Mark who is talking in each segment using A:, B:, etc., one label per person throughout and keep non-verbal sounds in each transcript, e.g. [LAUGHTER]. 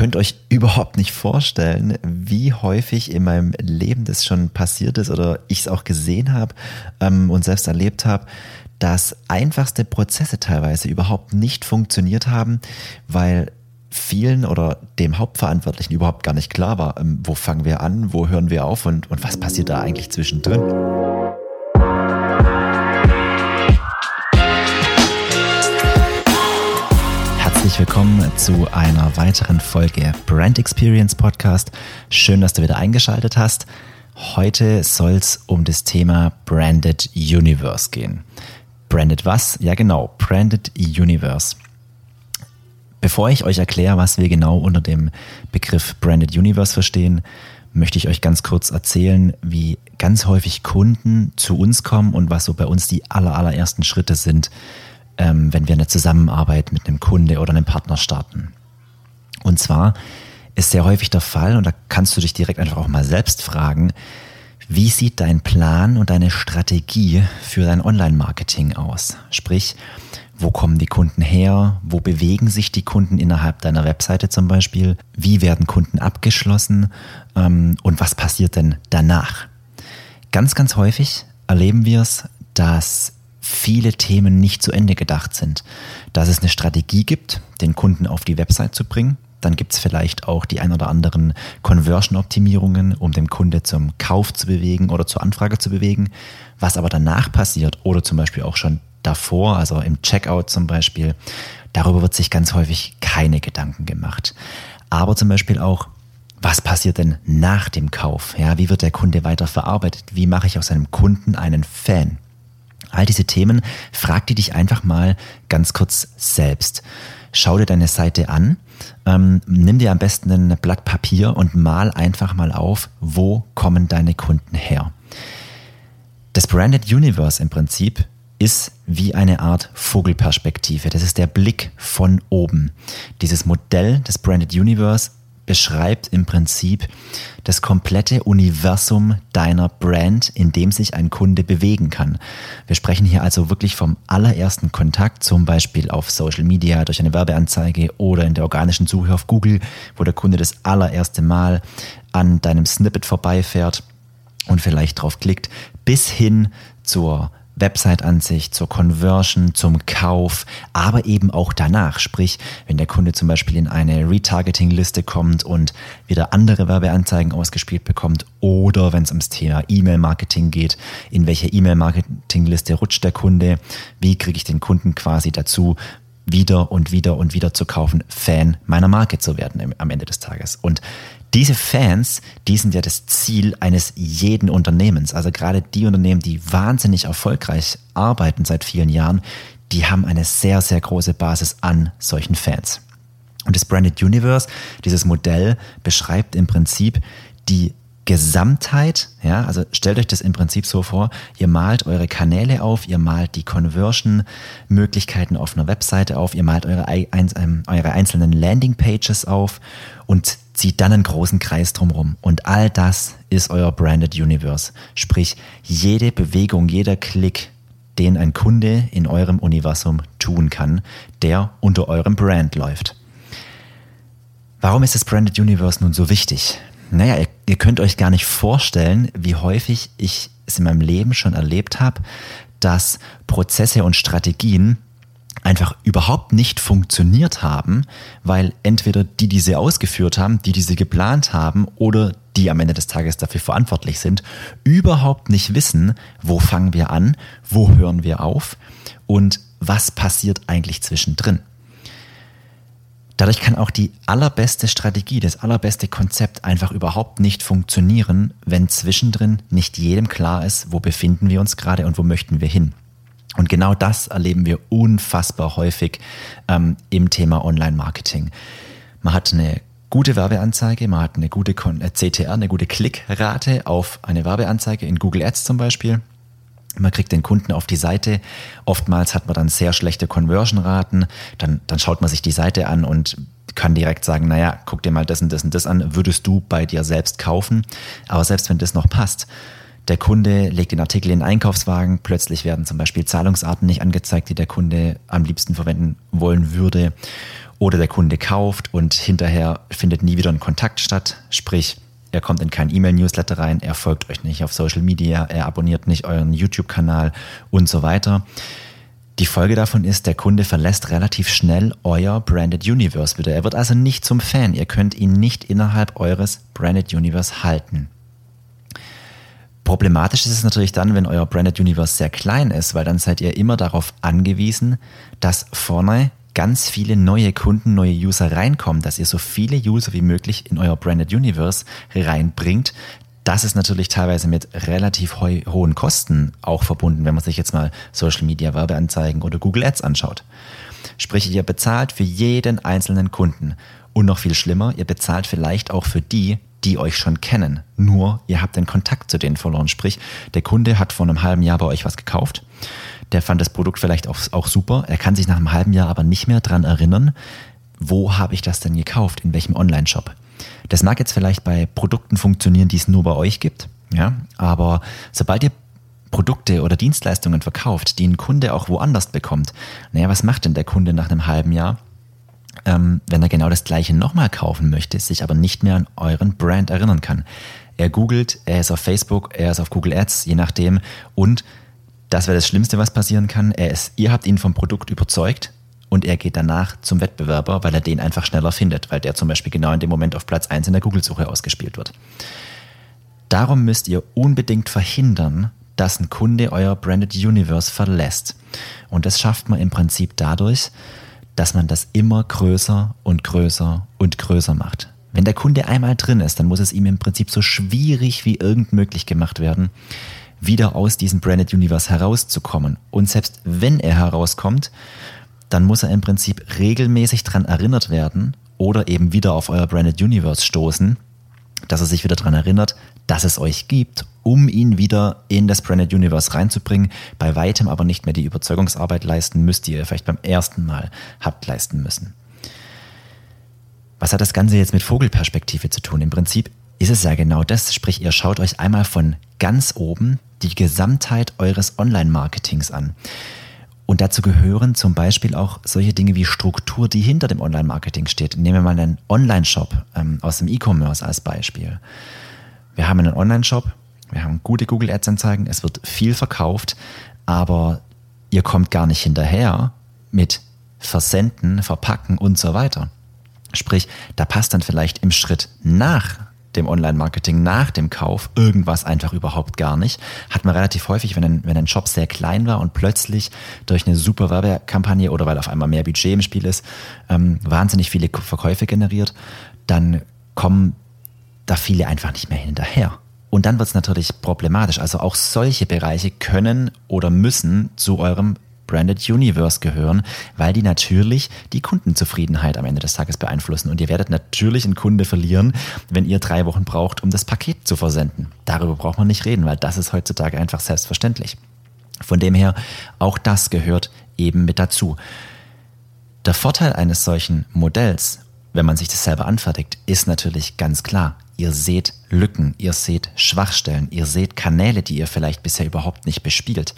A: könnt euch überhaupt nicht vorstellen, wie häufig in meinem Leben das schon passiert ist oder ich es auch gesehen habe ähm, und selbst erlebt habe, dass einfachste Prozesse teilweise überhaupt nicht funktioniert haben, weil vielen oder dem Hauptverantwortlichen überhaupt gar nicht klar war, ähm, wo fangen wir an, wo hören wir auf und, und was passiert da eigentlich zwischendrin. Herzlich willkommen zu einer weiteren Folge Brand Experience Podcast. Schön, dass du wieder eingeschaltet hast. Heute soll es um das Thema Branded Universe gehen. Branded was? Ja genau, Branded Universe. Bevor ich euch erkläre, was wir genau unter dem Begriff Branded Universe verstehen, möchte ich euch ganz kurz erzählen, wie ganz häufig Kunden zu uns kommen und was so bei uns die aller, allerersten Schritte sind, ähm, wenn wir eine Zusammenarbeit mit einem Kunde oder einem Partner starten. Und zwar ist sehr häufig der Fall, und da kannst du dich direkt einfach auch mal selbst fragen, wie sieht dein Plan und deine Strategie für dein Online-Marketing aus? Sprich, wo kommen die Kunden her? Wo bewegen sich die Kunden innerhalb deiner Webseite zum Beispiel? Wie werden Kunden abgeschlossen? Ähm, und was passiert denn danach? Ganz, ganz häufig erleben wir es, dass viele Themen nicht zu Ende gedacht sind. Dass es eine Strategie gibt, den Kunden auf die Website zu bringen. Dann gibt es vielleicht auch die ein oder anderen Conversion-Optimierungen, um den Kunde zum Kauf zu bewegen oder zur Anfrage zu bewegen. Was aber danach passiert oder zum Beispiel auch schon davor, also im Checkout zum Beispiel, darüber wird sich ganz häufig keine Gedanken gemacht. Aber zum Beispiel auch, was passiert denn nach dem Kauf? Ja, wie wird der Kunde weiter verarbeitet? Wie mache ich aus einem Kunden einen Fan? All diese Themen, frag die dich einfach mal ganz kurz selbst. Schau dir deine Seite an, ähm, nimm dir am besten ein Blatt Papier und mal einfach mal auf, wo kommen deine Kunden her. Das Branded Universe im Prinzip ist wie eine Art Vogelperspektive. Das ist der Blick von oben. Dieses Modell des Branded Universe beschreibt im Prinzip das komplette Universum deiner Brand, in dem sich ein Kunde bewegen kann. Wir sprechen hier also wirklich vom allerersten Kontakt, zum Beispiel auf Social Media durch eine Werbeanzeige oder in der organischen Suche auf Google, wo der Kunde das allererste Mal an deinem Snippet vorbeifährt und vielleicht drauf klickt, bis hin zur Website-Ansicht, zur Conversion, zum Kauf, aber eben auch danach. Sprich, wenn der Kunde zum Beispiel in eine Retargeting-Liste kommt und wieder andere Werbeanzeigen ausgespielt bekommt oder wenn es ums Thema E-Mail-Marketing geht, in welche E-Mail-Marketing-Liste rutscht der Kunde, wie kriege ich den Kunden quasi dazu, wieder und wieder und wieder zu kaufen, Fan meiner Marke zu werden am Ende des Tages. Und diese Fans, die sind ja das Ziel eines jeden Unternehmens. Also gerade die Unternehmen, die wahnsinnig erfolgreich arbeiten seit vielen Jahren, die haben eine sehr, sehr große Basis an solchen Fans. Und das Branded Universe, dieses Modell beschreibt im Prinzip die Gesamtheit, ja, also stellt euch das im Prinzip so vor, ihr malt eure Kanäle auf, ihr malt die Conversion-Möglichkeiten auf einer Webseite auf, ihr malt eure, ähm, eure einzelnen Landing-Pages auf und zieht dann einen großen Kreis drumherum. Und all das ist euer Branded Universe. Sprich, jede Bewegung, jeder Klick, den ein Kunde in eurem Universum tun kann, der unter eurem Brand läuft. Warum ist das Branded Universe nun so wichtig? Naja, ihr, ihr könnt euch gar nicht vorstellen, wie häufig ich es in meinem Leben schon erlebt habe, dass Prozesse und Strategien einfach überhaupt nicht funktioniert haben, weil entweder die, die sie ausgeführt haben, die, die sie geplant haben oder die am Ende des Tages dafür verantwortlich sind, überhaupt nicht wissen, wo fangen wir an, wo hören wir auf und was passiert eigentlich zwischendrin. Dadurch kann auch die allerbeste Strategie, das allerbeste Konzept einfach überhaupt nicht funktionieren, wenn zwischendrin nicht jedem klar ist, wo befinden wir uns gerade und wo möchten wir hin. Und genau das erleben wir unfassbar häufig ähm, im Thema Online-Marketing. Man hat eine gute Werbeanzeige, man hat eine gute äh, CTR, eine gute Klickrate auf eine Werbeanzeige in Google Ads zum Beispiel. Man kriegt den Kunden auf die Seite. Oftmals hat man dann sehr schlechte Conversion-Raten. Dann, dann schaut man sich die Seite an und kann direkt sagen, naja, guck dir mal das und das und das an, würdest du bei dir selbst kaufen. Aber selbst wenn das noch passt, Der Kunde legt den Artikel in den Einkaufswagen, plötzlich werden zum Beispiel Zahlungsarten nicht angezeigt, die der Kunde am liebsten verwenden wollen würde. Oder der Kunde kauft und hinterher findet nie wieder ein Kontakt statt, sprich, er kommt in kein E-Mail-Newsletter rein, er folgt euch nicht auf Social Media, er abonniert nicht euren YouTube-Kanal und so weiter. Die Folge davon ist, der Kunde verlässt relativ schnell euer Branded Universe wieder. Er wird also nicht zum Fan. Ihr könnt ihn nicht innerhalb eures Branded Universe halten. Problematisch ist es natürlich dann, wenn euer Branded Universe sehr klein ist, weil dann seid ihr immer darauf angewiesen, dass vorne ganz viele neue Kunden, neue User reinkommen, dass ihr so viele User wie möglich in euer Branded Universe reinbringt. Das ist natürlich teilweise mit relativ ho hohen Kosten auch verbunden, wenn man sich jetzt mal Social Media Werbeanzeigen oder Google Ads anschaut. Sprich, ihr bezahlt für jeden einzelnen Kunden. Und noch viel schlimmer, ihr bezahlt vielleicht auch für die, die euch schon kennen. Nur ihr habt den Kontakt zu denen verloren. Sprich, der Kunde hat vor einem halben Jahr bei euch was gekauft der fand das Produkt vielleicht auch, auch super. Er kann sich nach einem halben Jahr aber nicht mehr dran erinnern, wo habe ich das denn gekauft, in welchem Online-Shop. Das mag jetzt vielleicht bei Produkten funktionieren, die es nur bei euch gibt, ja, aber sobald ihr Produkte oder Dienstleistungen verkauft, die ein Kunde auch woanders bekommt, naja, was macht denn der Kunde nach einem halben Jahr? Ähm, wenn er genau das gleiche nochmal kaufen möchte, sich aber nicht mehr an euren Brand erinnern kann. Er googelt, er ist auf Facebook, er ist auf Google Ads, je nachdem, und das wäre das Schlimmste, was passieren kann. Er ist, ihr habt ihn vom Produkt überzeugt und er geht danach zum Wettbewerber, weil er den einfach schneller findet, weil der zum Beispiel genau in dem Moment auf Platz 1 in der Google-Suche ausgespielt wird. Darum müsst ihr unbedingt verhindern, dass ein Kunde euer Branded Universe verlässt. Und das schafft man im Prinzip dadurch, dass man das immer größer und größer und größer macht. Wenn der Kunde einmal drin ist, dann muss es ihm im Prinzip so schwierig wie irgend möglich gemacht werden, wieder aus diesem Branded Universe herauszukommen. Und selbst wenn er herauskommt, dann muss er im Prinzip regelmäßig daran erinnert werden oder eben wieder auf euer Branded Universe stoßen, dass er sich wieder daran erinnert, dass es euch gibt, um ihn wieder in das Branded Universe reinzubringen, bei weitem aber nicht mehr die Überzeugungsarbeit leisten müsst, die ihr vielleicht beim ersten Mal habt leisten müssen. Was hat das Ganze jetzt mit Vogelperspektive zu tun? Im Prinzip ist es ja genau das, sprich ihr schaut euch einmal von ganz oben die Gesamtheit eures Online-Marketings an. Und dazu gehören zum Beispiel auch solche Dinge wie Struktur, die hinter dem Online-Marketing steht. Nehmen wir mal einen Online-Shop ähm, aus dem E-Commerce als Beispiel. Wir haben einen Online-Shop, wir haben gute Google Ads-Anzeigen, es wird viel verkauft, aber ihr kommt gar nicht hinterher mit Versenden, Verpacken und so weiter. Sprich, da passt dann vielleicht im Schritt nach dem Online-Marketing nach dem Kauf irgendwas einfach überhaupt gar nicht. Hat man relativ häufig, wenn ein, wenn ein Shop sehr klein war und plötzlich durch eine super Werbekampagne oder weil auf einmal mehr Budget im Spiel ist, ähm, wahnsinnig viele Verkäufe generiert, dann kommen da viele einfach nicht mehr hinterher. Und dann wird es natürlich problematisch. Also auch solche Bereiche können oder müssen zu eurem Branded Universe gehören, weil die natürlich die Kundenzufriedenheit am Ende des Tages beeinflussen. Und ihr werdet natürlich einen Kunde verlieren, wenn ihr drei Wochen braucht, um das Paket zu versenden. Darüber braucht man nicht reden, weil das ist heutzutage einfach selbstverständlich. Von dem her, auch das gehört eben mit dazu. Der Vorteil eines solchen Modells, wenn man sich das selber anfertigt, ist natürlich ganz klar. Ihr seht Lücken, ihr seht Schwachstellen, ihr seht Kanäle, die ihr vielleicht bisher überhaupt nicht bespielt.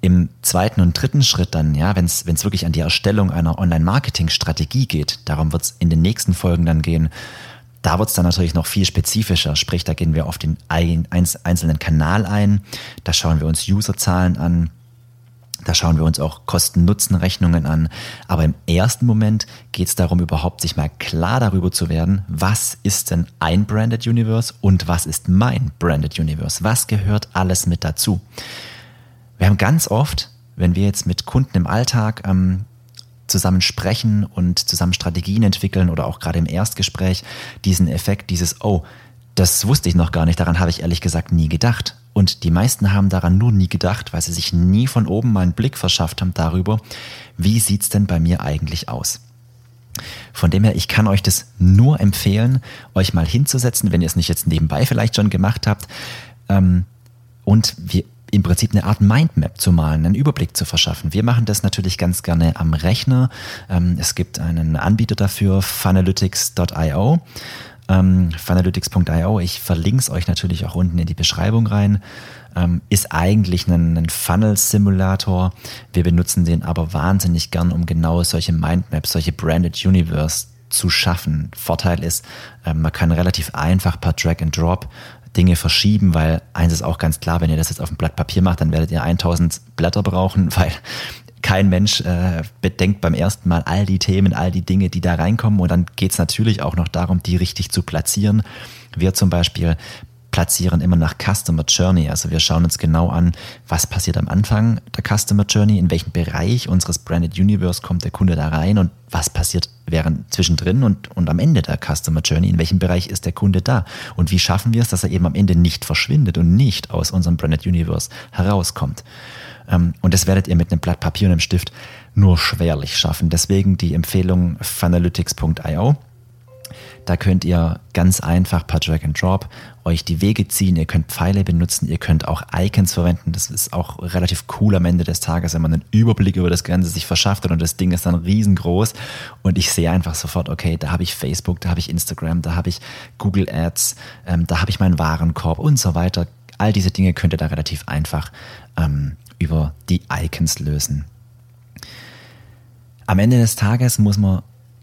A: Im zweiten und dritten Schritt dann, ja, wenn es wirklich an die Erstellung einer Online-Marketing-Strategie geht, darum wird es in den nächsten Folgen dann gehen, da wird es dann natürlich noch viel spezifischer, sprich, da gehen wir auf den einzelnen Kanal ein, da schauen wir uns Userzahlen an, da schauen wir uns auch Kosten-Nutzen-Rechnungen an. Aber im ersten Moment geht es darum, überhaupt sich mal klar darüber zu werden, was ist denn ein Branded Universe und was ist mein Branded Universe? Was gehört alles mit dazu? Wir haben ganz oft, wenn wir jetzt mit Kunden im Alltag ähm, zusammen sprechen und zusammen Strategien entwickeln oder auch gerade im Erstgespräch, diesen Effekt, dieses, oh, das wusste ich noch gar nicht, daran habe ich ehrlich gesagt nie gedacht. Und die meisten haben daran nur nie gedacht, weil sie sich nie von oben mal einen Blick verschafft haben darüber, wie sieht's denn bei mir eigentlich aus. Von dem her, ich kann euch das nur empfehlen, euch mal hinzusetzen, wenn ihr es nicht jetzt nebenbei vielleicht schon gemacht habt. Ähm, und wir im Prinzip eine Art Mindmap zu malen, einen Überblick zu verschaffen. Wir machen das natürlich ganz gerne am Rechner. Ähm, es gibt einen Anbieter dafür, funalytics.io. ähm, Funalytics.io. Ich verlinke es euch natürlich auch unten in die Beschreibung rein. Ähm, ist eigentlich ein, ein Funnel-Simulator. Wir benutzen den aber wahnsinnig gern, um genau solche Mindmaps, solche Branded Universe zu schaffen. Vorteil ist, man kann relativ einfach per Drag and Drop Dinge verschieben, weil eins ist auch ganz klar, wenn ihr das jetzt auf dem Blatt Papier macht, dann werdet ihr 1000 Blätter brauchen, [LAUGHS] weil kein Mensch äh, bedenkt beim ersten Mal all die Themen, all die Dinge, die da reinkommen. Und dann geht es natürlich auch noch darum, die richtig zu platzieren. Wir zum Beispiel platzieren immer nach Customer Journey. Also wir schauen uns genau an, was passiert am Anfang der Customer Journey, in welchen Bereich unseres Branded Universe kommt der Kunde da rein und was passiert während zwischendrin und, und am Ende der Customer Journey, in welchem Bereich ist der Kunde da und wie schaffen wir es, dass er eben am Ende nicht verschwindet und nicht aus unserem Branded Universe herauskommt. Ähm, und das werdet ihr mit einem Blatt Papier und einem Stift nur schwerlich schaffen. Deswegen die Empfehlung funalytics.io da könnt ihr ganz einfach per Drag and Drop euch die Wege ziehen. Ihr könnt Pfeile benutzen, ihr könnt auch Icons verwenden. Das ist auch relativ cool am Ende des Tages, wenn man einen Überblick über das Ganze sich verschafft und das Ding ist dann riesengroß und ich sehe einfach sofort, okay, da habe ich Facebook, da habe ich Instagram, da habe ich Google Ads, ähm, da habe ich meinen Warenkorb und so weiter. All diese Dinge könnt ihr da relativ einfach ähm, über die Icons lösen. Am Ende des Tages muss man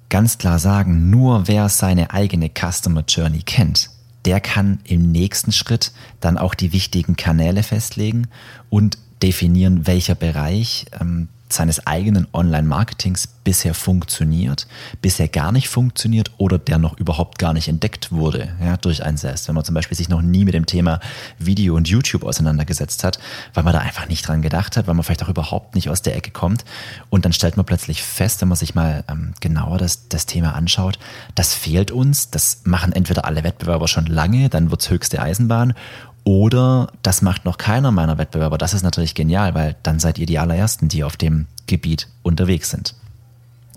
A: ganz klar sagen, nur wer seine eigene Customer Journey kennt, der kann im nächsten Schritt dann auch die wichtigen Kanäle festlegen und definieren, welcher Bereich ähm, seines eigenen Online-Marketings bisher funktioniert, bisher gar nicht funktioniert oder der noch überhaupt gar nicht entdeckt wurde ja, durch einen selbst. Wenn man zum Beispiel sich noch nie mit dem Thema Video und YouTube auseinandergesetzt hat, weil man da einfach nicht dran gedacht hat, weil man vielleicht auch überhaupt nicht aus der Ecke kommt und dann stellt man plötzlich fest, wenn man sich mal ähm, genauer das, das Thema anschaut, das fehlt uns, das machen entweder alle Wettbewerber schon lange, dann wird's höchste Eisenbahn oder das macht noch keiner meiner Wettbewerber. Das ist natürlich genial, weil dann seid ihr die allerersten, die auf dem Gebiet unterwegs sind.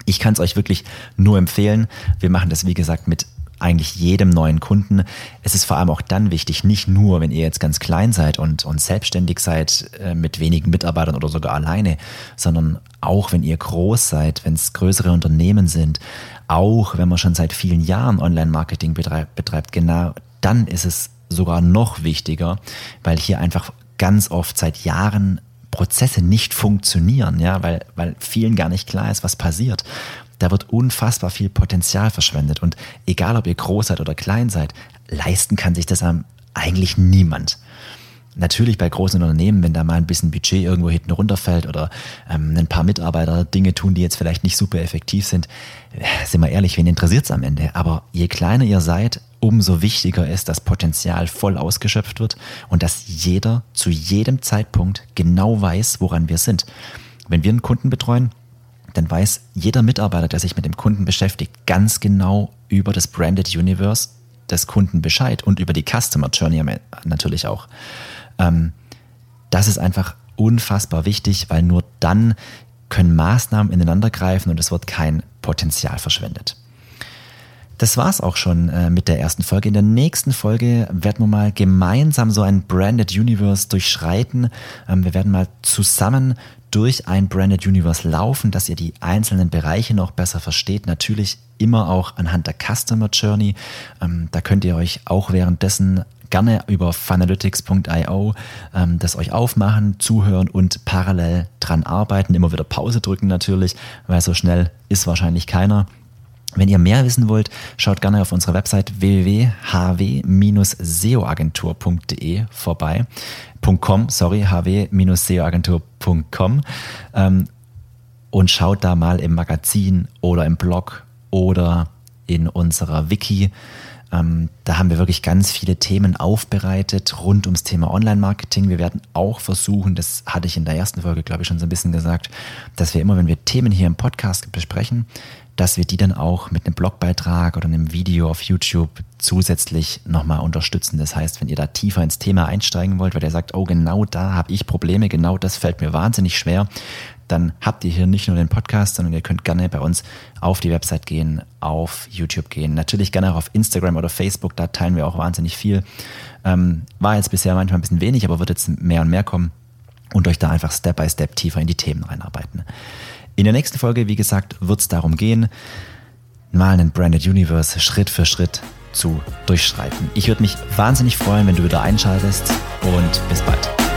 A: Ich kann es euch wirklich nur empfehlen. Wir machen das, wie gesagt, mit eigentlich jedem neuen Kunden. Es ist vor allem auch dann wichtig, nicht nur, wenn ihr jetzt ganz klein seid und, und selbstständig seid, äh, mit wenigen Mitarbeitern oder sogar alleine, sondern auch wenn ihr groß seid, wenn es größere Unternehmen sind, auch wenn man schon seit vielen Jahren Online-Marketing betreibt, betreibt, genau dann ist es sogar noch wichtiger, weil hier einfach ganz oft seit Jahren Prozesse nicht funktionieren, ja, weil, weil vielen gar nicht klar ist, was passiert. Da wird unfassbar viel Potenzial verschwendet. Und egal, ob ihr groß seid oder klein seid, leisten kann sich das eigentlich niemand. Natürlich bei großen Unternehmen, wenn da mal ein bisschen Budget irgendwo hinten runterfällt oder ähm, ein paar Mitarbeiter Dinge tun, die jetzt vielleicht nicht super effektiv sind, äh, sind wir ehrlich, wen interessiert es am Ende? Aber je kleiner ihr seid, umso wichtiger ist, dass Potenzial voll ausgeschöpft wird und dass jeder zu jedem Zeitpunkt genau weiß, woran wir sind. Wenn wir einen Kunden betreuen, dann weiß jeder Mitarbeiter, der sich mit dem Kunden beschäftigt, ganz genau über das Branded Universe des Kunden Bescheid und über die Customer Journey natürlich auch. Ähm, das ist einfach unfassbar wichtig, weil nur dann können Maßnahmen ineinander greifen und es wird kein Potenzial verschwendet. Das war's auch schon äh, mit der ersten Folge. In der nächsten Folge werden wir mal gemeinsam so ein Branded Universe durchschreiten. Ähm, wir werden mal zusammen durch ein Branded Universe laufen, dass ihr die einzelnen Bereiche noch besser versteht. Natürlich immer auch anhand der Customer Journey. Ähm, da könnt ihr euch auch währenddessen gerne über funalytics.io ähm, das euch aufmachen, zuhören und parallel dran arbeiten. Immer wieder Pause drücken natürlich, weil so schnell ist wahrscheinlich keiner. Wenn ihr mehr wissen wollt, schaut gerne auf unserer Website www.hw-seoagentur.de vorbei. .com, sorry, hw-seoagentur.com ähm, und schaut da mal im Magazin oder im Blog oder in unserer Wiki. Ähm, da haben wir wirklich ganz viele Themen aufbereitet rund ums Thema Online-Marketing. Wir werden auch versuchen, das hatte ich in der ersten Folge, glaube ich, schon so ein bisschen gesagt, dass wir immer, wenn wir Themen hier im Podcast besprechen, dass wir die dann auch mit einem Blogbeitrag oder einem Video auf YouTube zusätzlich nochmal unterstützen. Das heißt, wenn ihr da tiefer ins Thema einsteigen wollt, weil ihr sagt, oh, genau da habe ich Probleme, genau das fällt mir wahnsinnig schwer, dann habt ihr hier nicht nur den Podcast, sondern ihr könnt gerne bei uns auf die Website gehen, auf YouTube gehen. Natürlich gerne auch auf Instagram oder Facebook, da teilen wir auch wahnsinnig viel. Ähm, war jetzt bisher manchmal ein bisschen wenig, aber wird jetzt mehr und mehr kommen und euch da einfach Step by Step tiefer in die Themen reinarbeiten. In der nächsten Folge, wie gesagt, wird es darum gehen, mal einen Branded Universe Schritt für Schritt zu durchschreiten. Ich würde mich wahnsinnig freuen, wenn du wieder einschaltest und bis bald.